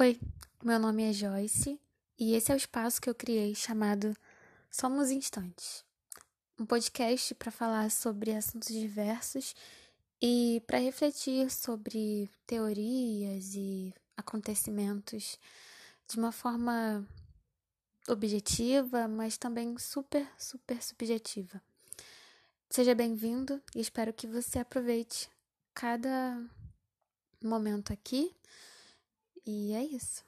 Oi, meu nome é Joyce e esse é o espaço que eu criei chamado Somos Instantes um podcast para falar sobre assuntos diversos e para refletir sobre teorias e acontecimentos de uma forma objetiva, mas também super, super subjetiva. Seja bem-vindo e espero que você aproveite cada momento aqui. E é isso.